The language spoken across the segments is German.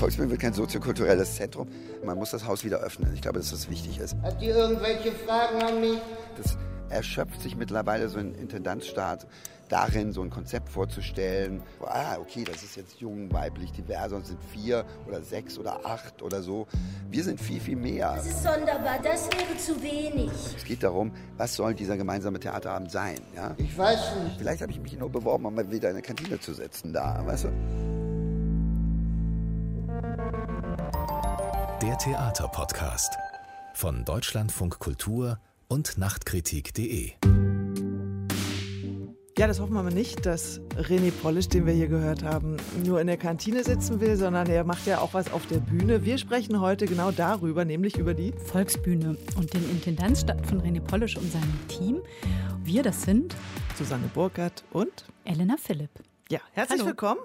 Volksbühne wird kein soziokulturelles Zentrum. Man muss das Haus wieder öffnen. Ich glaube, dass das wichtig ist. Hat die irgendwelche Fragen an mich? Das erschöpft sich mittlerweile so ein Intendanzstaat darin, so ein Konzept vorzustellen. Ah, okay, das ist jetzt jung, weiblich, divers, und sind vier oder sechs oder acht oder so. Wir sind viel, viel mehr. Das ist sonderbar, das wäre zu wenig. Es geht darum, was soll dieser gemeinsame Theaterabend sein? Ja? Ich weiß nicht. Vielleicht habe ich mich nur beworben, um mal wieder in eine Kantine zu sitzen da, weißt du? Der Theaterpodcast von Deutschlandfunk Kultur und Nachtkritik.de. Ja, das hoffen wir mal nicht, dass René Polisch, den wir hier gehört haben, nur in der Kantine sitzen will, sondern er macht ja auch was auf der Bühne. Wir sprechen heute genau darüber, nämlich über die Volksbühne und den Intendanzstadt von René Polisch und seinem Team. Wir, das sind Susanne Burkhardt und Elena Philipp. Ja, herzlich Hallo. willkommen.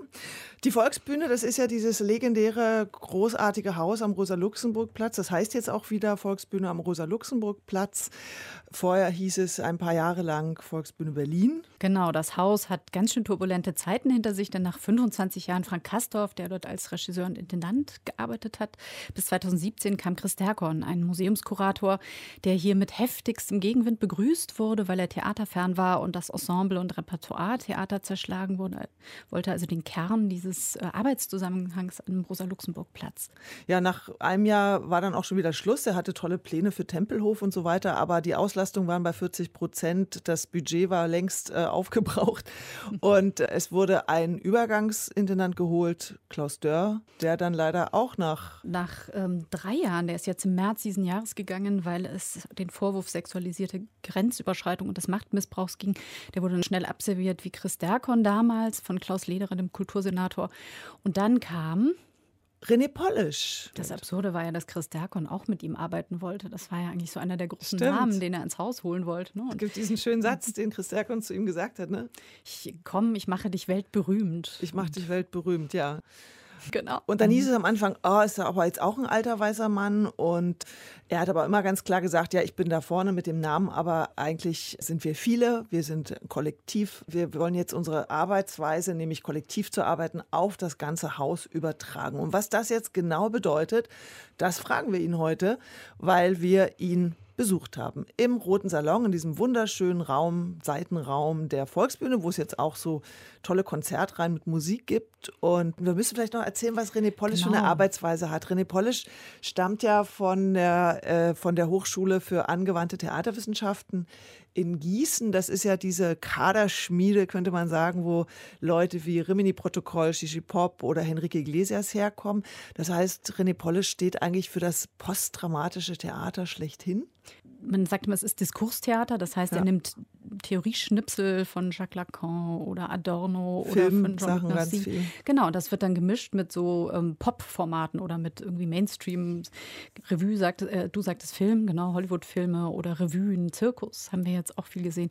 Die Volksbühne, das ist ja dieses legendäre, großartige Haus am Rosa-Luxemburg-Platz. Das heißt jetzt auch wieder Volksbühne am Rosa-Luxemburg-Platz. Vorher hieß es ein paar Jahre lang Volksbühne Berlin. Genau, das Haus hat ganz schön turbulente Zeiten hinter sich, denn nach 25 Jahren Frank Kastorf, der dort als Regisseur und Intendant gearbeitet hat, bis 2017 kam Chris Derkorn, ein Museumskurator, der hier mit heftigstem Gegenwind begrüßt wurde, weil er theaterfern war und das Ensemble und Repertoire Theater zerschlagen wurde, wollte also den Kern dieses äh, Arbeitszusammenhangs am Rosa-Luxemburg-Platz. Ja, nach einem Jahr war dann auch schon wieder Schluss. Er hatte tolle Pläne für Tempelhof und so weiter, aber die Auslastung waren bei 40 Prozent. Das Budget war längst äh, aufgebraucht und es wurde ein Übergangsintendant geholt, Klaus Dörr, der dann leider auch nach Nach ähm, drei Jahren, der ist jetzt im März diesen Jahres gegangen, weil es den Vorwurf sexualisierte Grenzüberschreitung und des Machtmissbrauchs ging. Der wurde dann schnell absolviert wie Chris Derkon damals von Klaus Lederer, dem Kultursenator. Und dann kam, René Polisch. das Absurde war ja, dass Chris Derkon auch mit ihm arbeiten wollte. Das war ja eigentlich so einer der großen Stimmt. Namen, den er ins Haus holen wollte. Ne? Es gibt diesen schönen Satz, den Chris Derkon zu ihm gesagt hat, ne? ich komm, ich mache dich weltberühmt. Ich mache dich weltberühmt, ja. Genau. Und dann hieß es am Anfang, oh, ist er aber jetzt auch ein alter weißer Mann. Und er hat aber immer ganz klar gesagt, ja, ich bin da vorne mit dem Namen, aber eigentlich sind wir viele, wir sind Kollektiv. Wir wollen jetzt unsere Arbeitsweise, nämlich kollektiv zu arbeiten, auf das ganze Haus übertragen. Und was das jetzt genau bedeutet, das fragen wir ihn heute, weil wir ihn besucht haben. Im Roten Salon, in diesem wunderschönen Raum, Seitenraum der Volksbühne, wo es jetzt auch so tolle Konzertreihen mit Musik gibt. Und wir müssen vielleicht noch erzählen, was René Polisch für eine Genau. Arbeitsweise hat. René Polisch stammt ja von der, äh, von der Hochschule für angewandte Theaterwissenschaften in Gießen. Das ist ja diese Kaderschmiede, könnte man sagen, wo Leute wie Rimini Protokoll, Shishi Pop oder Henrique Iglesias herkommen. Das heißt, René Polisch steht eigentlich für das postdramatische Theater schlechthin. Man sagt immer, es ist Diskurstheater, das heißt, Ja. er nimmt Theorieschnipsel von Jacques Lacan oder Adorno oder Film, von Sachen ganz Narcy. viel. Genau, das wird dann gemischt mit so ähm, Pop-Formaten oder mit irgendwie Mainstream. Revue sagt, äh, du sagtest Film, genau, Hollywood-Filme oder Revuen, Zirkus haben wir jetzt auch viel gesehen.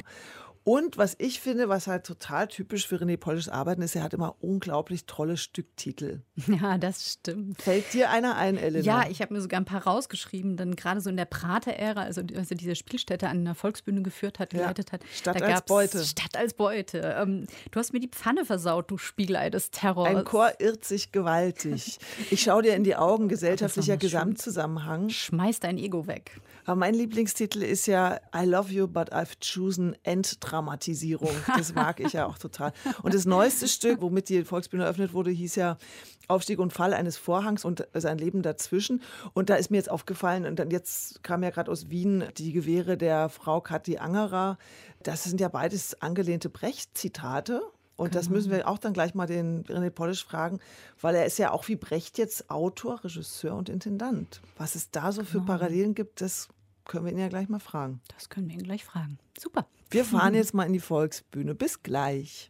Und was ich finde, was halt total typisch für René Polischs Arbeiten ist, er hat immer unglaublich tolle Stücktitel. Ja, das stimmt. Fällt dir einer ein, Elena? Ja, ich habe mir sogar ein paar rausgeschrieben, denn gerade so in der Prater-Ära, also, also diese Spielstätte an der Volksbühne geführt hat, Ja. geleitet hat. Stadt als Beute. Stadt als Beute. Ähm, du hast mir die Pfanne versaut, du Spiegelei des Terrors. Ein Chor irrt sich gewaltig. Ich schaue dir in die Augen, gesellschaftlicher. Gesamtzusammenhang. Schmeiß dein Ego weg. Aber mein Lieblingstitel ist ja I Love You, but I've chosen Entdramatisierung. Das mag ich ja auch total. Und das neueste Stück, womit die Volksbühne eröffnet wurde, hieß ja Aufstieg und Fall eines Vorhangs und sein Leben dazwischen. Und da ist mir jetzt aufgefallen, und dann jetzt kam ja gerade aus Wien die Gewehre der Frau Kathi Angerer. Das sind ja beides angelehnte Brecht-Zitate. Und das müssen wir auch dann gleich mal den René Polisch fragen, weil er ist ja auch wie Brecht jetzt Autor, Regisseur und Intendant. Was es da so für Parallelen gibt, das können wir ihn ja gleich mal fragen. Das können wir ihn gleich fragen. Super. Wir fahren jetzt mal in die Volksbühne. Bis gleich.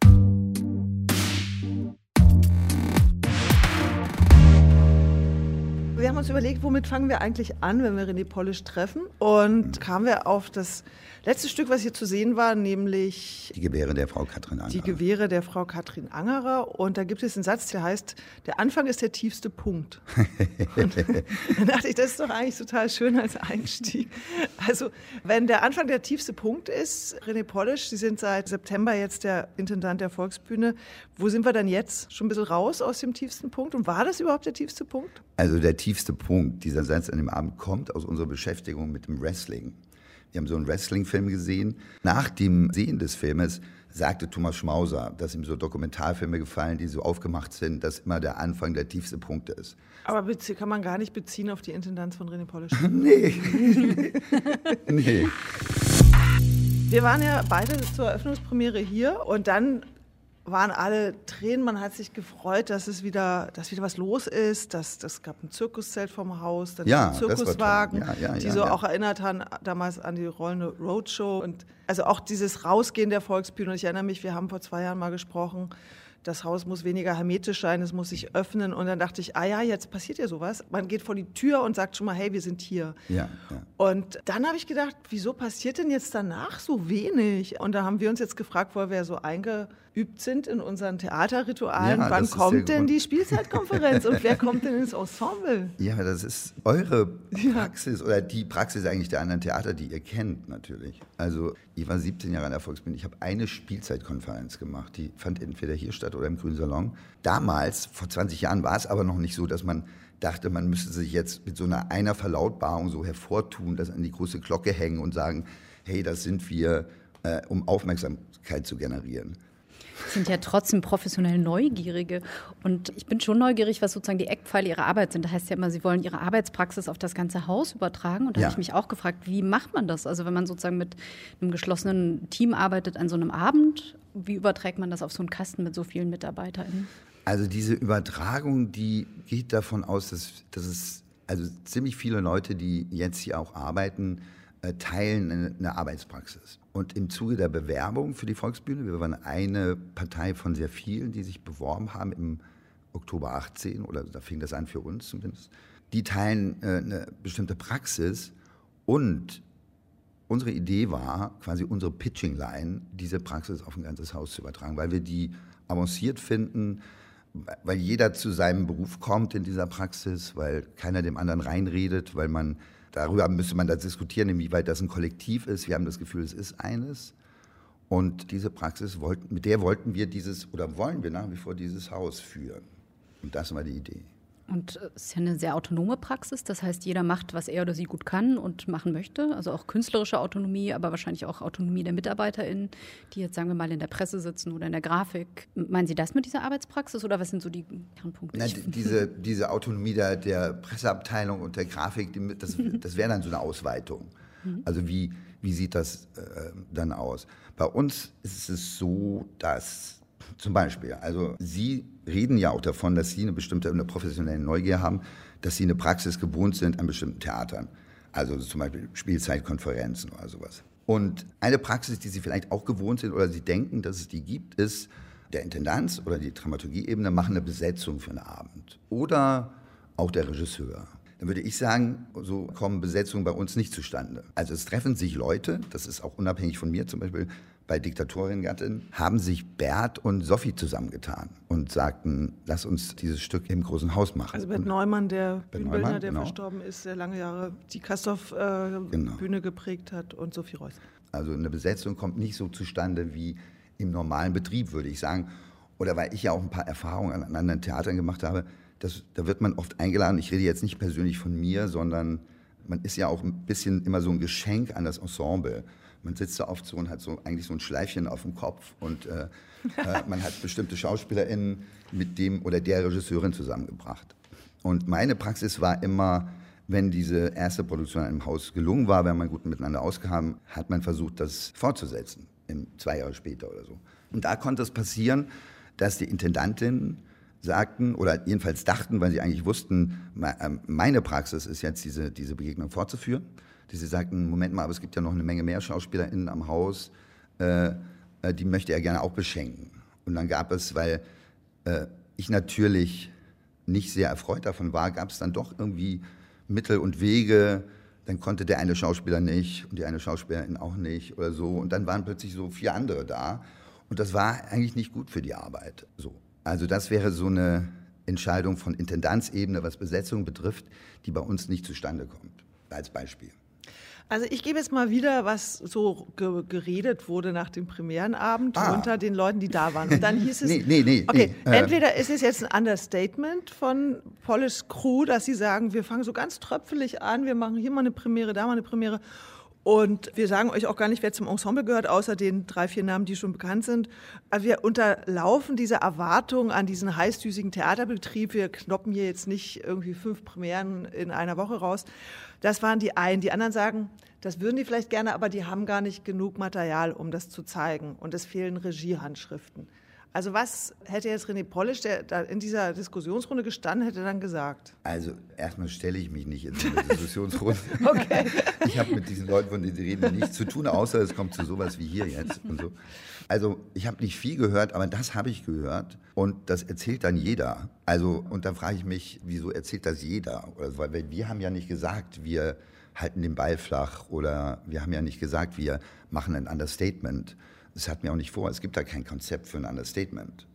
Wir haben uns überlegt, womit fangen wir eigentlich an, wenn wir René Polish treffen. Und kamen wir auf das letzte Stück, was hier zu sehen war, nämlich Die Gewehre der Frau Katrin Angerer. die Gewehre der Frau Katrin Angerer. Und da gibt es einen Satz, der heißt, der Anfang ist der tiefste Punkt. Und dann dachte ich, das ist doch eigentlich total schön als Einstieg. Also, wenn der Anfang der tiefste Punkt ist, René Polish, Sie sind seit September jetzt der Intendant der Volksbühne. Wo sind wir dann jetzt? Schon ein bisschen raus aus dem tiefsten Punkt? Und war das überhaupt der tiefste Punkt? Also der tiefste Punkt, dieser Satz an dem Abend kommt aus unserer Beschäftigung mit dem Wrestling. Wir haben so einen Wrestling-Film gesehen. Nach dem Sehen des Filmes sagte Thomas Schmauser, dass ihm so Dokumentarfilme gefallen, die so aufgemacht sind, dass immer der Anfang der tiefste Punkt ist. Aber kann man gar nicht beziehen auf die Intendanz von René Polish. Nee. nee. Wir waren ja beide zur Eröffnungspremiere hier und dann waren alle Tränen. Man hat sich gefreut, dass es wieder, dass wieder was los ist. Dass, das gab ein Zirkuszelt vom Haus, dann Ja. Zirkuswagen, Ja, ja, die so auch erinnert haben damals an die rollende Roadshow. Und also auch dieses Rausgehen der Volksbühne. Und ich erinnere mich, wir haben vor zwei Jahren mal gesprochen. Das Haus muss weniger hermetisch sein, es muss sich öffnen. Und dann dachte ich, ah ja, jetzt passiert ja sowas. Man geht vor die Tür und sagt schon mal, hey, wir sind hier. Und dann habe ich gedacht, wieso passiert denn jetzt danach so wenig? Und da haben wir uns jetzt gefragt, weil wir ja so eingeübt sind in unseren Theaterritualen, Ja, wann kommt denn die Spielzeitkonferenz und wer kommt denn ins Ensemble? Ja, das ist eure Praxis oder die Praxis eigentlich der anderen Theater, die ihr kennt natürlich. Also ich war 17 Jahre an der Volksbühne. Ich habe eine Spielzeitkonferenz gemacht. Die fand entweder hier statt oder im Grünen Salon. Damals, vor 20 Jahren, war es aber noch nicht so, dass man dachte, man müsste sich jetzt mit so einer einer Verlautbarung so hervortun, das an die große Glocke hängen und sagen, hey, das sind wir, äh, um Aufmerksamkeit zu generieren. Sind ja trotzdem professionell Neugierige. Und ich bin schon neugierig, was sozusagen die Eckpfeile ihrer Arbeit sind. Da heißt ja immer, sie wollen ihre Arbeitspraxis auf das ganze Haus übertragen. Und da Ja. habe ich mich auch gefragt, wie macht man das? Also wenn man sozusagen mit einem geschlossenen Team arbeitet an so einem Abend, wie überträgt man das auf so einen Kasten mit so vielen MitarbeiterInnen? Also diese Übertragung, die geht davon aus, dass, dass es also ziemlich viele Leute, die jetzt hier auch arbeiten, äh, teilen eine, eine Arbeitspraxis. Und im Zuge der Bewerbung für die Volksbühne, wir waren eine Partei von sehr vielen, die sich beworben haben im Oktober 18, oder da fing das an für uns zumindest, die teilen äh, eine bestimmte Praxis. Und unsere Idee war, quasi unsere Pitching-Line, diese Praxis auf ein ganzes Haus zu übertragen, weil wir die avanciert finden, weil jeder zu seinem Beruf kommt in dieser Praxis, weil keiner dem anderen reinredet, weil man, darüber müsste man da diskutieren, inwieweit das ein Kollektiv ist. Wir haben das Gefühl, es ist eines. Und diese Praxis, wollten, mit der wollten wir dieses, oder wollen wir nach wie vor dieses Haus führen. Und das war die Idee. Und äh, es ist ja eine sehr autonome Praxis. Das heißt, jeder macht, was er oder sie gut kann und machen möchte. Also auch künstlerische Autonomie, aber wahrscheinlich auch Autonomie der MitarbeiterInnen, die jetzt, sagen wir mal, in der Presse sitzen oder in der Grafik. Meinen Sie das mit dieser Arbeitspraxis oder was sind so die Kernpunkte? Na, diese, diese Autonomie der, der Presseabteilung und der Grafik, die, das, das wäre dann so eine Ausweitung. Also wie, wie sieht das äh, dann aus? Bei uns ist es so, dass zum Beispiel, also Sie reden ja auch davon, dass Sie eine bestimmte eine professionelle Neugier haben, dass Sie eine Praxis gewohnt sind an bestimmten Theatern. Also zum Beispiel Spielzeitkonferenzen oder sowas. Und eine Praxis, die Sie vielleicht auch gewohnt sind oder Sie denken, dass es die gibt, ist, der Intendanz oder die Dramaturgieebene machen eine Besetzung für einen Abend. Oder auch der Regisseur. Dann würde ich sagen, so kommen Besetzungen bei uns nicht zustande. Also es treffen sich Leute, das ist auch unabhängig von mir, zum Beispiel bei Diktatorin-Gattin, haben sich Bert und Sophie zusammengetan und sagten, lass uns dieses Stück im großen Haus machen. Also Bert Neumann, der Bert Bühnenbildner, Neumann, der genau. verstorben ist, der lange Jahre die Kastorf-Bühne Genau. geprägt hat und Sophie Reuss. Also eine Besetzung kommt nicht so zustande wie im normalen Betrieb, würde ich sagen. Oder weil ich ja auch ein paar Erfahrungen an anderen Theatern gemacht habe, das, da wird man oft eingeladen. Ich rede jetzt nicht persönlich von mir, sondern man ist ja auch ein bisschen immer so ein Geschenk an das Ensemble. Man sitzt da oft so und hat so eigentlich so ein Schleifchen auf dem Kopf und äh, äh, man hat bestimmte SchauspielerInnen mit dem oder der Regisseurin zusammengebracht. Und meine Praxis war immer, wenn diese erste Produktion im Haus gelungen war, wenn man gut miteinander auskam, hat man versucht, das fortzusetzen, im, zwei Jahre später oder so. Und da konnte es passieren, dass die Intendantin sagten oder jedenfalls dachten, weil sie eigentlich wussten, ähm, meine Praxis ist jetzt diese, diese Begegnung fortzuführen, dass sie sagten, Moment mal, aber es gibt ja noch eine Menge mehr SchauspielerInnen am Haus, äh, äh, die möchte er gerne auch beschenken. Und dann gab es, weil äh, ich natürlich nicht sehr erfreut davon war, gab es dann doch irgendwie Mittel und Wege. Dann konnte der eine Schauspieler nicht und die eine Schauspielerin auch nicht oder so. Und dann waren plötzlich so vier andere da. Und das war eigentlich nicht gut für die Arbeit. So. Also das wäre so eine Entscheidung von Intendanzebene, was Besetzung betrifft, die bei uns nicht zustande kommt. Als Beispiel. Also ich gebe jetzt mal wieder, was so ge geredet wurde nach dem Premierenabend Ah. unter den Leuten, die da waren. Und dann hieß es, Nee, nee, nee, okay, nee, äh. entweder ist es jetzt ein Understatement von Polish Crew, dass sie sagen, wir fangen so ganz tröpfelig an, wir machen hier mal eine Premiere, da mal eine Premiere. Und wir sagen euch auch gar nicht, wer zum Ensemble gehört, außer den drei, vier Namen, die schon bekannt sind. Wir unterlaufen diese Erwartung an diesen heißdüsigen Theaterbetrieb. Wir knoppen hier jetzt nicht irgendwie fünf Premieren in einer Woche raus. Das waren die einen. Die anderen sagen, das würden die vielleicht gerne, aber die haben gar nicht genug Material, um das zu zeigen. Und es fehlen Regiehandschriften. Also was hätte jetzt René Polisch, der da in dieser Diskussionsrunde gestanden hätte, dann gesagt? Also erstmal stelle ich mich nicht in so eine Diskussionsrunde. Okay. Ich habe mit diesen Leuten, von denen Sie reden, nichts zu tun, außer es kommt zu sowas wie hier jetzt und so. Also ich habe nicht viel gehört, aber das habe ich gehört und das erzählt dann jeder. Also und da frage ich mich, wieso erzählt das jeder? Oder, weil wir haben ja nicht gesagt, wir halten den Ball flach oder wir haben ja nicht gesagt, wir machen ein Understatement. Das hatten wir auch nicht vor. Es gibt da kein Konzept für ein Understatement.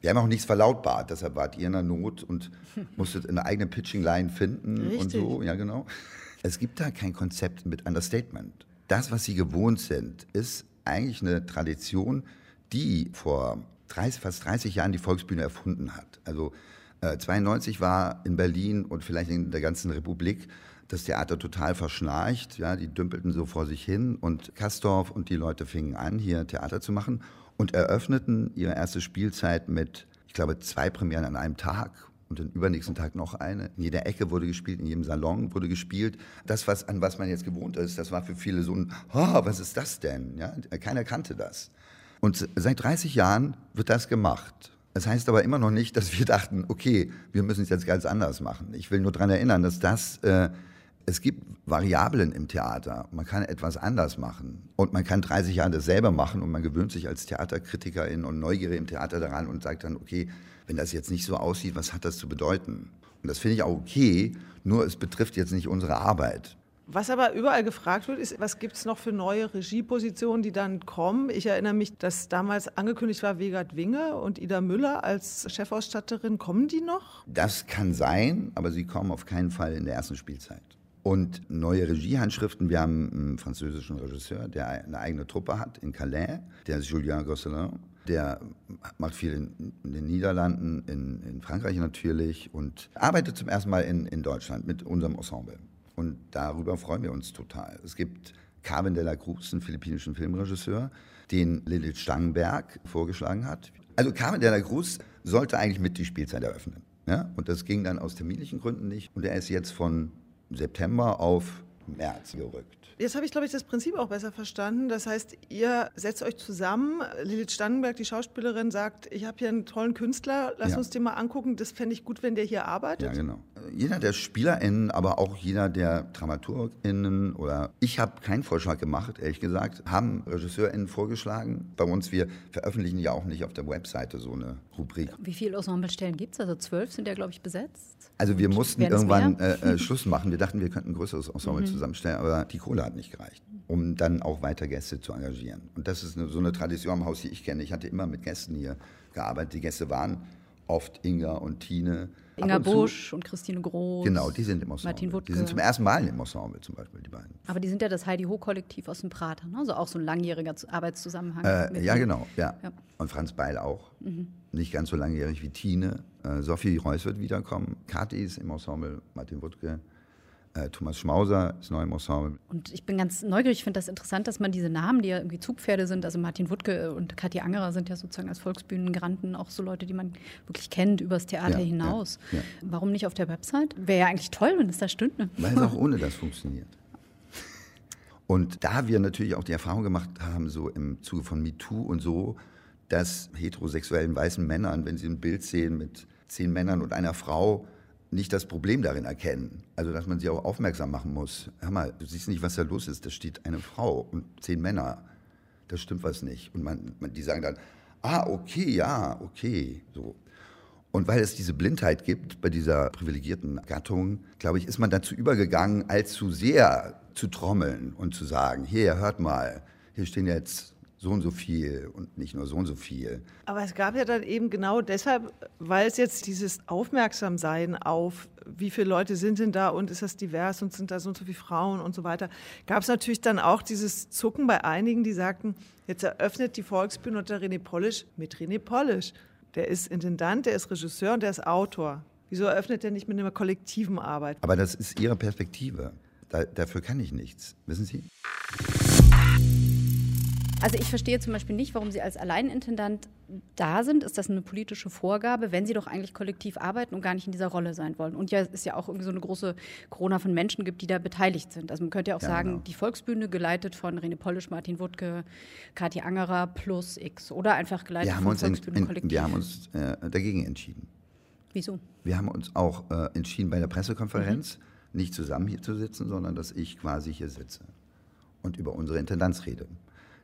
Wir haben auch nichts verlautbart, deshalb wart ihr in der Not und musstet eine eigene Pitching-Line finden und Richtig. so. Ja, genau. Es gibt da kein Konzept mit Understatement. Das, was Sie gewohnt sind, ist eigentlich eine Tradition, die vor 30, fast 30 Jahren die Volksbühne erfunden hat. Also äh, 92 war in Berlin und vielleicht in der ganzen Republik das Theater total verschnarcht. Ja, die dümpelten so vor sich hin und Kastorf und die Leute fingen an, hier Theater zu machen und eröffneten ihre erste Spielzeit mit, ich glaube, zwei Premieren an einem Tag und den übernächsten Tag noch eine. In jeder Ecke wurde gespielt, in jedem Salon wurde gespielt. Das, was, an was man jetzt gewohnt ist, das war für viele so ein, oh, was ist das denn? Ja, keiner kannte das. Und seit 30 Jahren wird das gemacht. Das heißt aber immer noch nicht, dass wir dachten, okay, wir müssen es jetzt ganz anders machen. Ich will nur daran erinnern, dass das, äh, es gibt Variablen im Theater. Man kann etwas anders machen. Und man kann 30 Jahre das selber machen und man gewöhnt sich als Theaterkritikerin und Neugierig im Theater daran und sagt dann, okay, wenn das jetzt nicht so aussieht, was hat das zu bedeuten? Und das finde ich auch okay, nur es betrifft jetzt nicht unsere Arbeit. Was aber überall gefragt wird, ist, was gibt es noch für neue Regiepositionen, die dann kommen? Ich erinnere mich, dass damals angekündigt war, Wegert Winge und Ida Müller als Chefausstatterin. Kommen die noch? Das kann sein, aber sie kommen auf keinen Fall in der ersten Spielzeit. Und neue Regiehandschriften, wir haben einen französischen Regisseur, der eine eigene Truppe hat in Calais, der ist Julien Gosselin. Der macht viel in, in den Niederlanden, in, in Frankreich natürlich und arbeitet zum ersten Mal in, in Deutschland mit unserem Ensemble. Und darüber freuen wir uns total. Es gibt Carmen de la Cruz, einen philippinischen Filmregisseur, den Lilith Stangenberg vorgeschlagen hat. Also Carmen de la Cruz sollte eigentlich mit die Spielzeit eröffnen. Ja? Und das ging dann aus terminlichen Gründen nicht. Und er ist jetzt von September auf März gerückt. Jetzt habe ich, glaube ich, das Prinzip auch besser verstanden. Das heißt, ihr setzt euch zusammen. Lilith Stannenberg, die Schauspielerin, sagt, ich habe hier einen tollen Künstler, lass Ja. uns den mal angucken. Das fände ich gut, wenn der hier arbeitet. Ja, genau. Jeder der SpielerInnen, aber auch jeder der DramaturgInnen oder ich habe keinen Vorschlag gemacht, ehrlich gesagt, haben RegisseurInnen vorgeschlagen. Bei uns, wir veröffentlichen ja auch nicht auf der Webseite so eine Rubrik. Wie viele Ensemblestellen gibt es? Also zwölf sind ja, glaube ich, besetzt. Also wir mussten irgendwann? Mhm. äh, äh, Schluss machen. Wir dachten, wir könnten ein größeres Ensemble zusammenstellen, aber die Kohle hat nicht gereicht, um dann auch weiter Gäste zu engagieren. Und das ist eine, so eine Tradition am Haus, die ich kenne. Ich hatte immer mit Gästen hier gearbeitet. Die Gäste waren oft Inga und Tine. Inga und zu- Busch und Christine Groß. Genau, die sind im Ensemble. Martin Wuttke. Die sind zum ersten Mal im Ensemble zum Beispiel, die beiden. Aber die sind ja das Heidi Ho-Kollektiv aus dem Prater, ne? also auch so ein langjähriger Arbeitszusammenhang. Äh, ja, genau. Ja. Ja. Mhm. Und Franz Beil auch. Nicht ganz so langjährig wie Tine. Äh, Sophie Reuss wird wiederkommen. Kathi ist im Ensemble. Martin Wuttke. Äh, Thomas Schmauser ist neu im Ensemble. Und ich bin ganz neugierig, ich finde das interessant, dass man diese Namen, die ja irgendwie Zugpferde sind, also Martin Wuttke und Kathi Angerer sind ja sozusagen als Volksbühnengranten auch so Leute, die man wirklich kennt übers Theater Ja, hinaus. ja, ja. Warum nicht auf der Website? Wäre ja eigentlich toll, wenn es da stünde. Weil es auch ohne das funktioniert. Und da wir natürlich auch die Erfahrung gemacht haben, so im Zuge von MeToo und so, dass heterosexuellen weißen Männern, wenn sie ein Bild sehen mit zehn Männern und einer Frau, nicht das Problem darin erkennen. Also, dass man sie auch aufmerksam machen muss. Hör mal, du siehst nicht, was da los ist. Da steht eine Frau und zehn Männer. Da stimmt was nicht. Und man, man, die sagen dann, ah, okay, ja, okay. So. Und weil es diese Blindheit gibt bei dieser privilegierten Gattung, glaube ich, ist man dazu übergegangen, allzu sehr zu trommeln und zu sagen, hier, hört mal, hier stehen jetzt so und so viel und nicht nur so und so viel. Aber es gab ja dann eben genau deshalb, weil es jetzt dieses Aufmerksamsein auf, wie viele Leute sind denn da und ist das divers und sind da so und so viele Frauen und so weiter, gab es natürlich dann auch dieses Zucken bei einigen, die sagten, jetzt eröffnet die Volksbühne unter René Polisch mit René Polisch. Der ist Intendant, der ist Regisseur und der ist Autor. Wieso eröffnet er nicht mit einer kollektiven Arbeit? Aber das ist Ihre Perspektive. Da, dafür kann ich nichts. Wissen Sie? Also ich verstehe zum Beispiel nicht, warum Sie als Alleinintendant da sind. Ist das eine politische Vorgabe, wenn Sie doch eigentlich kollektiv arbeiten und gar nicht in dieser Rolle sein wollen? Und ja, es ist ja auch irgendwie so eine große Corona von Menschen gibt, die da beteiligt sind. Also man könnte ja auch Ja, sagen, genau. die Volksbühne geleitet von René Polisch, Martin Wuttke, Kathi Angerer plus X oder einfach geleitet Wir haben vom uns, in, in, Volksbühnenkollektiv. wir haben uns äh, dagegen entschieden. Wieso? Wir haben uns auch äh, entschieden bei der Pressekonferenz, nicht zusammen hier zu sitzen, sondern dass ich quasi hier sitze und über unsere Intendanz rede.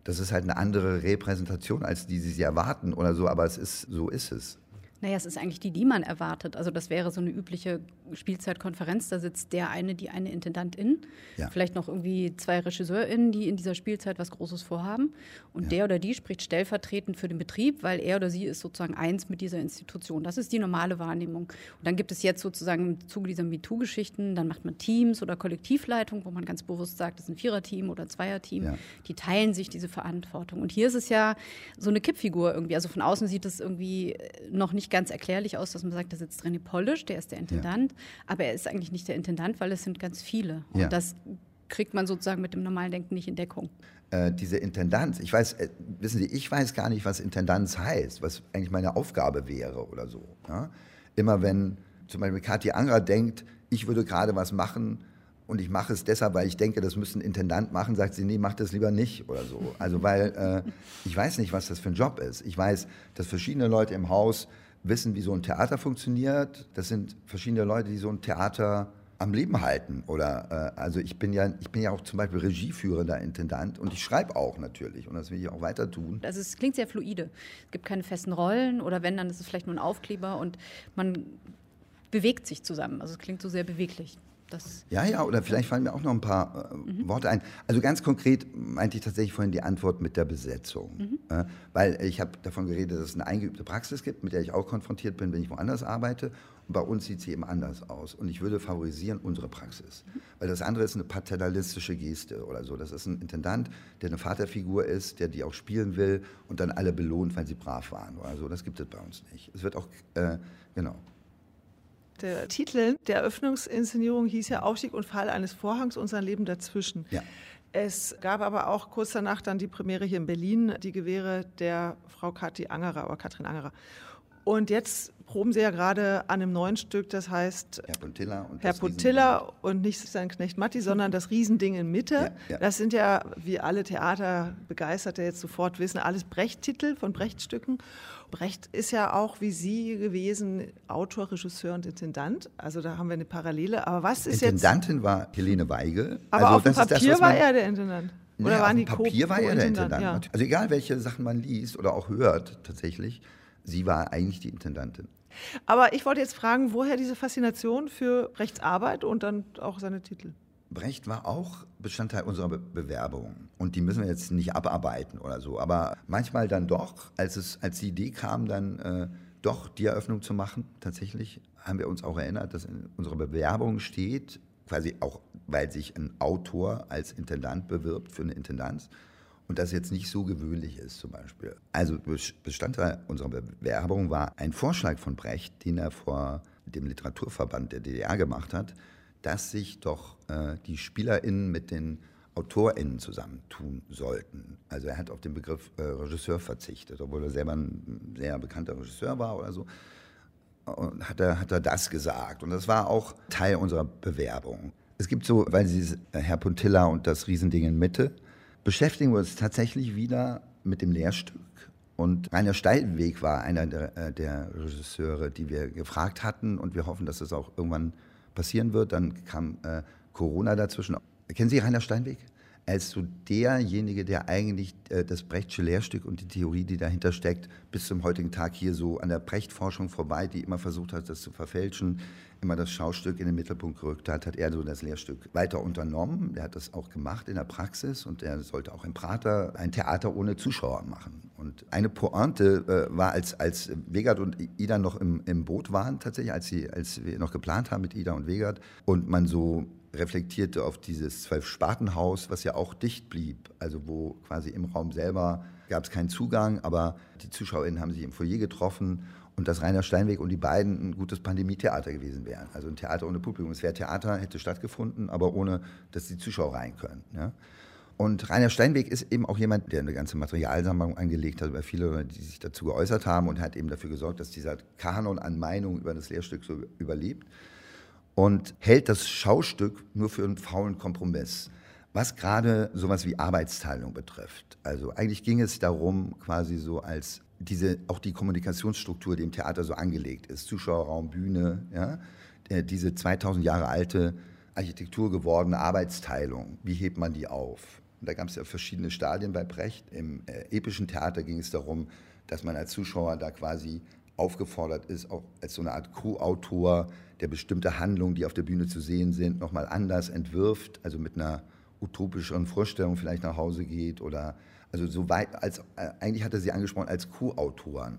Das ist halt eine andere Repräsentation, als die Sie erwarten oder so, aber es ist, so ist es. Naja, es ist eigentlich die, die man erwartet. Also das wäre so eine übliche Spielzeitkonferenz. Da sitzt der eine, die eine Intendantin, Ja. vielleicht noch irgendwie zwei RegisseurInnen, die in dieser Spielzeit was Großes vorhaben. Und der oder die spricht stellvertretend für den Betrieb, weil er oder sie ist sozusagen eins mit dieser Institution. Das ist die normale Wahrnehmung. Und dann gibt es jetzt sozusagen im Zuge dieser MeToo-Geschichten, dann macht man Teams oder Kollektivleitung, wo man ganz bewusst sagt, das ist ein Viererteam oder Zweierteam. Ja. Die teilen sich diese Verantwortung. Und hier ist es ja so eine Kippfigur irgendwie. Also von außen sieht es irgendwie noch nicht ganz erklärlich aus, dass man sagt, da sitzt René Polisch, der ist der Intendant, aber er ist eigentlich nicht der Intendant, weil es sind ganz viele. Und Ja. das kriegt man sozusagen mit dem normalen Denken nicht in Deckung. Äh, diese Intendanz, ich weiß, äh, wissen Sie, ich weiß gar nicht, was Intendanz heißt, was eigentlich meine Aufgabe wäre oder so. Ja? Immer wenn zum Beispiel Kathi Angerer denkt, ich würde gerade was machen und ich mache es deshalb, weil ich denke, das müsste ein Intendant machen, sagt sie, nee, mach das lieber nicht oder so. Also weil äh, ich weiß nicht, was das für ein Job ist. Ich weiß, dass verschiedene Leute im Haus wissen, wie so ein Theater funktioniert. Das sind verschiedene Leute, die so ein Theater am Leben halten. Oder äh, also ich bin ja, ich bin ja auch zum Beispiel regieführender Intendant und ich schreibe auch natürlich und das will ich auch weiter tun. Also es klingt sehr fluide. Es gibt keine festen Rollen oder wenn, dann ist es vielleicht nur ein Aufkleber und man bewegt sich zusammen. Also es klingt so sehr beweglich. Das Ja, ja, oder vielleicht fallen mir auch noch ein paar äh, Worte ein. Also ganz konkret meinte ich tatsächlich vorhin die Antwort mit der Besetzung. Äh, weil ich habe davon geredet, dass es eine eingeübte Praxis gibt, mit der ich auch konfrontiert bin, wenn ich woanders arbeite. Und bei uns sieht sie eben anders aus. Und ich würde favorisieren unsere Praxis. Weil das andere ist eine paternalistische Geste oder so. Das ist ein Intendant, der eine Vaterfigur ist, der die auch spielen will und dann alle belohnt, weil sie brav waren oder so. Das gibt es bei uns nicht. Es wird auch, äh, genau. Der Titel der Eröffnungsinszenierung hieß ja Aufstieg und Fall eines Vorhangs und sein Leben dazwischen. Ja. Es gab aber auch kurz danach dann die Premiere hier in Berlin, die Gewehre der Frau Kathi Angerer oder Katrin Angerer. Und jetzt proben Sie ja gerade an einem neuen Stück, das heißt Herr Puntilla und Herr Puttilla und nicht sein Knecht Matti, sondern das Riesending in Mitte. Ja, ja. Das sind ja, wie alle Theaterbegeisterte jetzt sofort wissen, alles Brecht-Titel von Brecht-Stücken. Brecht ist ja auch wie Sie gewesen Autor, Regisseur und Intendant. Also da haben wir eine Parallele. Aber was ist jetzt? Intendantin war Helene Weigel. Aber Also auf dem das das, Papier was war er der Intendant. Oder Naja, waren auf die Papier Co- war er der? Intendant. Ja. Also egal, welche Sachen man liest oder auch hört, tatsächlich, sie war eigentlich die Intendantin. Aber ich wollte jetzt fragen, woher diese Faszination für Brechts Arbeit und dann auch seine Titel? Brecht war auch Bestandteil unserer Be Bewerbung. Und die müssen wir jetzt nicht abarbeiten oder so. Aber manchmal dann doch, als, es, als die Idee kam, dann äh, doch die Eröffnung zu machen, tatsächlich, haben wir uns auch erinnert, dass in unserer Bewerbung steht, quasi auch, weil sich ein Autor als Intendant bewirbt für eine Intendanz. Und das jetzt nicht so gewöhnlich ist zum Beispiel. Also Bes- Bestandteil unserer Bewerbung war ein Vorschlag von Brecht, den er vor dem Literaturverband der DDR gemacht hat, dass sich doch äh, die SpielerInnen mit den AutorInnen zusammentun sollten. Also er hat auf den Begriff äh, Regisseur verzichtet, obwohl er selber ein sehr bekannter Regisseur war oder so. Und hat er, hat er das gesagt. Und das war auch Teil unserer Bewerbung. Es gibt so, weil Sie äh, Herr Puntilla und das Riesending in Mitte, beschäftigen wir uns tatsächlich wieder mit dem Lehrstück. Und Rainer Steilenweg war einer der, äh, der Regisseure, die wir gefragt hatten. Und wir hoffen, dass das auch irgendwann passieren wird. Dann kam äh, Corona dazwischen. Kennen Sie Rainer Steinweg? Ist so derjenige, der eigentlich äh, das Brechtsche Lehrstück und die Theorie, die dahinter steckt, bis zum heutigen Tag hier so an der Brecht-Forschung vorbei, die immer versucht hat, das zu verfälschen, immer das Schaustück in den Mittelpunkt gerückt hat, hat er so das Lehrstück weiter unternommen. Er hat das auch gemacht in der Praxis und er sollte auch im Prater ein Theater ohne Zuschauer machen. Und eine Pointe äh, war, als, als Wegert und Ida noch im, im Boot waren, tatsächlich, als, sie, als wir noch geplant haben mit Ida und Wegert und man so reflektierte auf dieses Zwölf-Spartenhaus, was ja auch dicht blieb, also wo quasi im Raum selber gab es keinen Zugang, aber die ZuschauerInnen haben sich im Foyer getroffen und dass Rainer Steinweg und die beiden ein gutes Pandemietheater gewesen wären. Also ein Theater ohne Publikum. Es wäre Theater, hätte stattgefunden, aber ohne, dass die Zuschauer rein können. Ja? Und Rainer Steinweg ist eben auch jemand, der eine ganze Materialsammlung angelegt hat über viele, die sich dazu geäußert haben und hat eben dafür gesorgt, dass dieser Kanon an Meinungen über das Lehrstück so überlebt und hält das Schaustück nur für einen faulen Kompromiss. Was gerade sowas wie Arbeitsteilung betrifft. Also eigentlich ging es darum, quasi so als diese, auch die Kommunikationsstruktur, die im Theater so angelegt ist, Zuschauerraum, Bühne, ja, äh, diese 2000 Jahre alte Architektur gewordene Arbeitsteilung, wie hebt man die auf? Und da gab es ja verschiedene Stadien bei Brecht. Im äh, epischen Theater ging es darum, dass man als Zuschauer da quasi aufgefordert ist, auch als so eine Art Co-Autor, der bestimmte Handlungen, die auf der Bühne zu sehen sind, nochmal anders entwirft, also mit einer utopischeren Vorstellung vielleicht nach Hause geht oder also so weit als äh, eigentlich er sie angesprochen als Co-Autoren.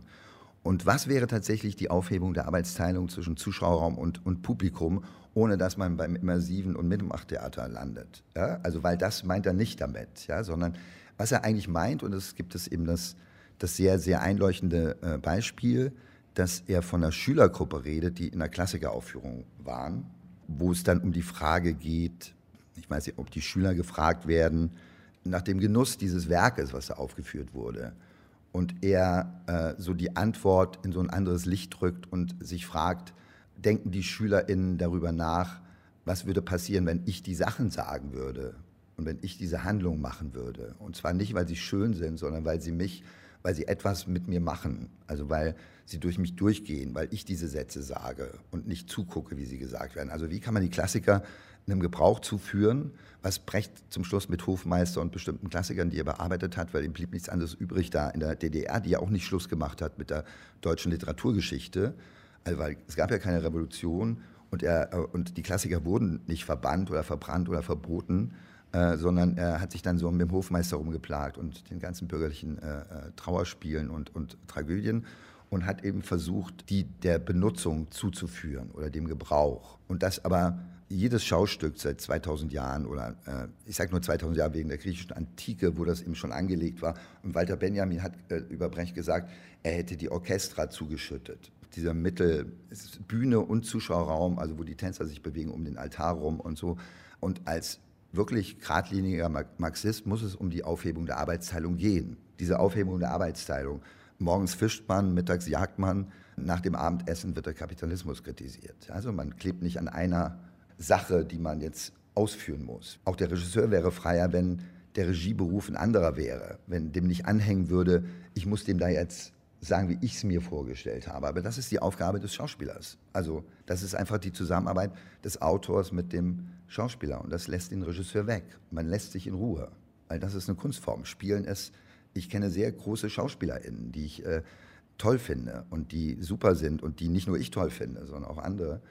Und was wäre tatsächlich die Aufhebung der Arbeitsteilung zwischen Zuschauerraum und, und Publikum, ohne dass man beim immersiven und Mitmachtheater landet? Ja? Also weil das meint er nicht damit, ja? sondern was er eigentlich meint, und es gibt es eben das, das sehr, sehr einleuchtende äh, Beispiel, dass er von einer Schülergruppe redet, die in einer Klassikeraufführung waren, wo es dann um die Frage geht, ich weiß nicht, ob die Schüler gefragt werden, nach dem Genuss dieses Werkes, was da aufgeführt wurde. Und er äh, so die Antwort in so ein anderes Licht drückt und sich fragt, denken die SchülerInnen darüber nach, was würde passieren, wenn ich die Sachen sagen würde und wenn ich diese Handlung machen würde. Und zwar nicht, weil sie schön sind, sondern weil sie mich weil sie etwas mit mir machen. Also weil sie durch mich durchgehen, weil ich diese Sätze sage und nicht zugucke, wie sie gesagt werden. Also wie kann man die Klassiker einem Gebrauch zuführen, was Brecht zum Schluss mit Hofmeister und bestimmten Klassikern, die er bearbeitet hat, weil ihm blieb nichts anderes übrig da in der DDR, die ja auch nicht Schluss gemacht hat mit der deutschen Literaturgeschichte, also weil es gab ja keine Revolution und, er, und die Klassiker wurden nicht verbannt oder verbrannt oder verboten, äh, sondern er hat sich dann so mit dem Hofmeister rumgeplagt und den ganzen bürgerlichen äh, äh, Trauerspielen und, und Tragödien und hat eben versucht, die der Benutzung zuzuführen oder dem Gebrauch. Und das aber jedes Schaustück seit 2000 Jahren oder äh, ich sage nur 2000 Jahre wegen der griechischen Antike, wo das eben schon angelegt war. Und Walter Benjamin hat äh, über Brecht gesagt, er hätte die Orchestra zugeschüttet. Dieser Mittel, Bühne und Zuschauerraum, also wo die Tänzer sich bewegen um den Altar rum und so. Und als wirklich geradliniger Marxist muss es um die Aufhebung der Arbeitsteilung gehen. Diese Aufhebung der Arbeitsteilung. Morgens fischt man, mittags jagt man, nach dem Abendessen wird der Kapitalismus kritisiert. Also man klebt nicht an einer Sache, die man jetzt ausführen muss. Auch der Regisseur wäre freier, wenn der Regieberuf ein anderer wäre, wenn dem nicht anhängen würde, ich muss dem da jetzt sagen, wie ich es mir vorgestellt habe. Aber das ist die Aufgabe des Schauspielers. Also das ist einfach die Zusammenarbeit des Autors mit dem Schauspieler. Und das lässt den Regisseur weg. Man lässt sich in Ruhe. Weil das ist eine Kunstform. Spielen ist, ich kenne sehr große SchauspielerInnen, die ich äh, toll finde und die super sind und die nicht nur ich toll finde, sondern auch andere.